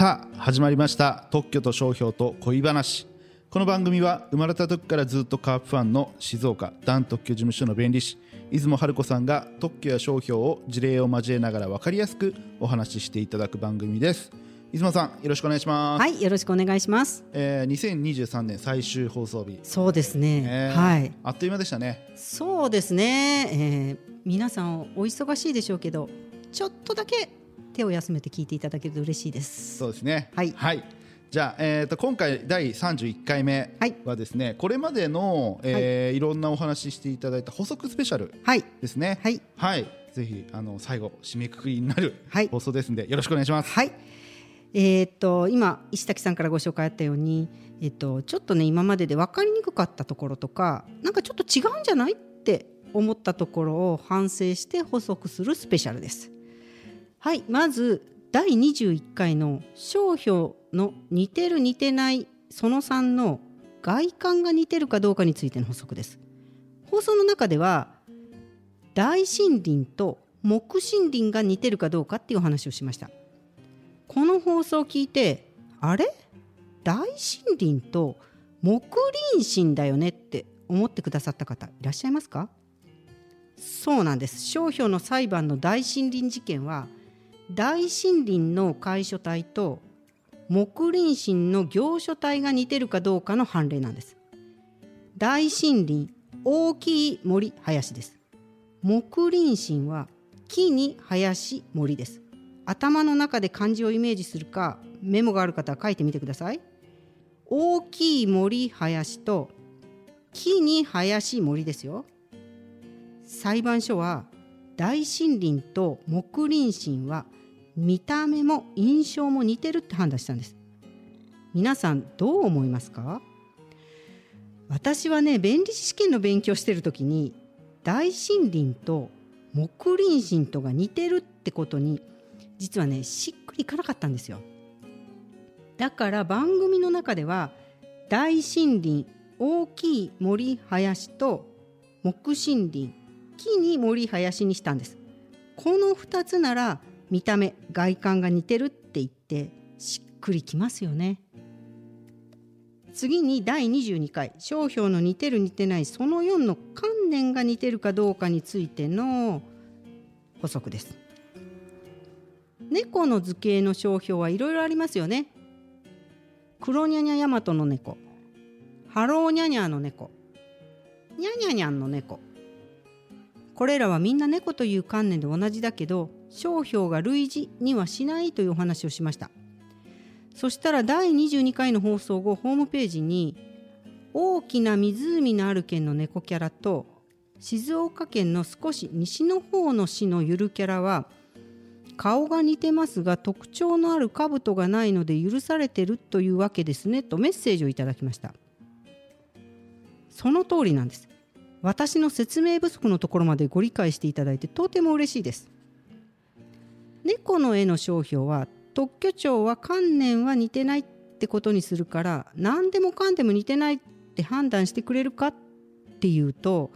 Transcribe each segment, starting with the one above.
さあ始まりました特許と商標と恋話この番組は生まれた時からずっとカープファンの静岡ダン特許事務所の弁理士出雲春子さんが特許や商標を事例を交えながら分かりやすくお話ししていただく番組です出雲さんよろしくお願いしますはい、よろしくお願いします。えー、2023年最終放送日、そうですね。えーはい。あっという間でしたねそうですね。えー皆さんお忙しいでしょうけど、ちょっとだけ手を休めて聞いていただけると嬉しいです。そうですねはいじゃあ、えー、と今回第31回目はいはですね、これまでの、えーい、ろんなお話ししていただいた補足スペシャルはい。ですねはい。はい、ぜひあの最後締めくくりになるはい放送ですんで、よろしくお願いします。はい。えーっと今石崎さんからご紹介あったように、えっとちょっとね今までで分かりにくかったところとか、なんかちょっと違うんじゃないって思ったところを反省して補足するスペシャルです。はい、まず第21回の商標の似てる似てないその3の外観が似てるかどうかについての補足です。放送の中では大森林と木森林が似てるかどうかっていうお話をしました。この放送を聞いてあれ？大森林と木林森だよねって思ってくださった方いらっしゃいますか？そうなんです商標の裁判の大森林事件は大森林の楷書体と木林森の行書体が似てるかどうかの判例なんです。大森林大きい森林です。木林森は木に林森です。頭の中で漢字をイメージするかメモがある方は書いてみてください。大きい森林と木に林森ですよ。裁判所は大森林と木林森は見た目も印象も似てるって判断したんです。皆さんどう思いますか？私はね弁理士試験の勉強してる時に大森林と木林森とが似てるってことに実はねしっくりいかなかったんですよ。だから番組の中では大森林大きい森林と木森林木に森林にしたんです。この2つなら見た目外観が似てるって言ってしっくりきますよね。次に第22回。商標の似てる似てないその4の観念が似てるかどうかについての補足です。猫の図形の商標はいろいろありますよね。黒ニャニャヤマトの猫。ハローニャニャの猫。ニャニャニャンの猫。これらはみんな猫という観念で同じだけど商標が類似にはしないというお話をしました。そしたら第22回の放送後ホームページに大きな湖のある県の猫キャラと静岡県の少し西の方の市のゆるキャラは顔が似てますが特徴のある兜がないので許されてるというわけですねとメッセージをいただきました。その通りなんです。私の説明不足のところまでご理解していただいてとても嬉しいです。猫の絵の商標は特許庁は観念は似てないってことにするから何でもかんでも似てないって判断してくれるかっていうと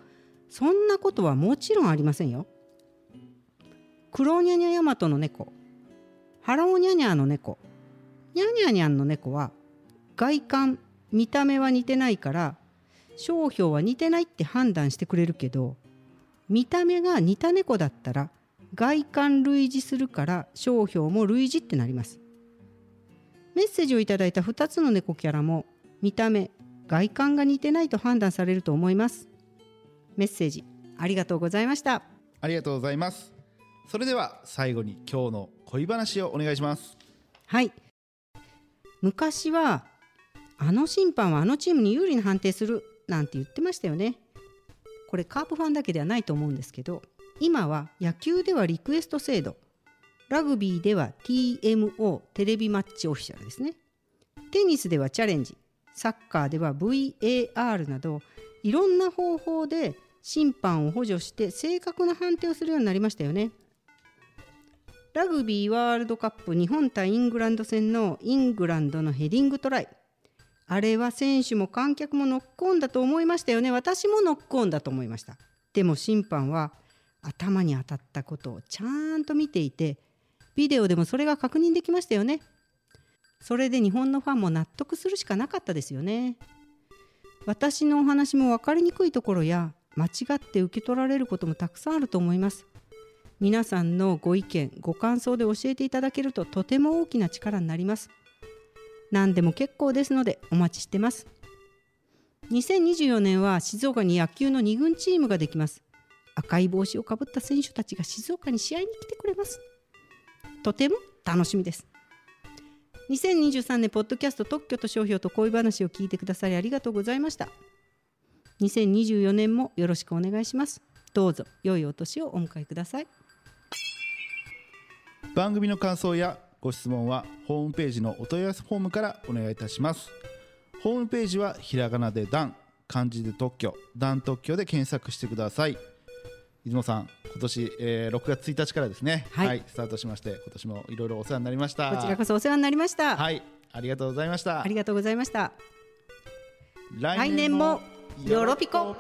そんなことはもちろんありませんよ。黒ニャニャヤマトの猫ハローニャニャの猫ニャニャニャンの猫は外観見た目は似てないから商標は似てないって判断してくれるけど見た目が似た猫だったら外観類似するから商標も類似ってなります。メッセージをいただいた2つの猫キャラも見た目外観が似てないと判断されると思います。メッセージありがとうございました。ありがとうございます。それでは最後に今日の恋話をお願いします。はい。昔はあの審判はあのチームに有利な判定するなんて言ってましたよね。これカープファンだけではないと思うんですけど今は野球ではリクエスト制度ラグビーでは TMO テレビマッチオフィシャルですね。テニスではチャレンジサッカーでは VAR などいろんな方法で審判を補助して正確な判定をするようになりましたよね。ラグビーワールドカップ日本対イングランド戦のイングランドのヘディングトライ。あれは選手も観客もノックオンだと思いましたよね。私もノックオンだと思いました。でも審判は頭に当たったことをちゃんと見ていてビデオでもそれが確認できましたよね。それで日本のファンも納得するしかなかったですよね。私のお話も分かりにくいところや間違って受け取られることもたくさんあると思います。皆さんのご意見ご感想で教えていただけるととても大きな力になります。何でも結構ですのでお待ちしてます。2024年は静岡に野球の2軍チームができます。赤い帽子をかぶった選手たちが静岡に試合に来てくれます。とても楽しみです。2023年ポッドキャスト特許と商標と恋話を聞いてくださりありがとうございました。2024年もよろしくお願いします。どうぞ良いお年をお迎えください。番組の感想やご質問はホームページのお問い合わせフォームからお願いいたします。ホームページはひらがなで「ダン」漢字で特許「ダン特許」で検索してください。出雲さん今年、えー、6月1日からですね、はい。スタートしまして今年もいろいろお世話になりました。こちらこそお世話になりました、はいありがとうございました。ありがとうございました。来来年もよろぴこ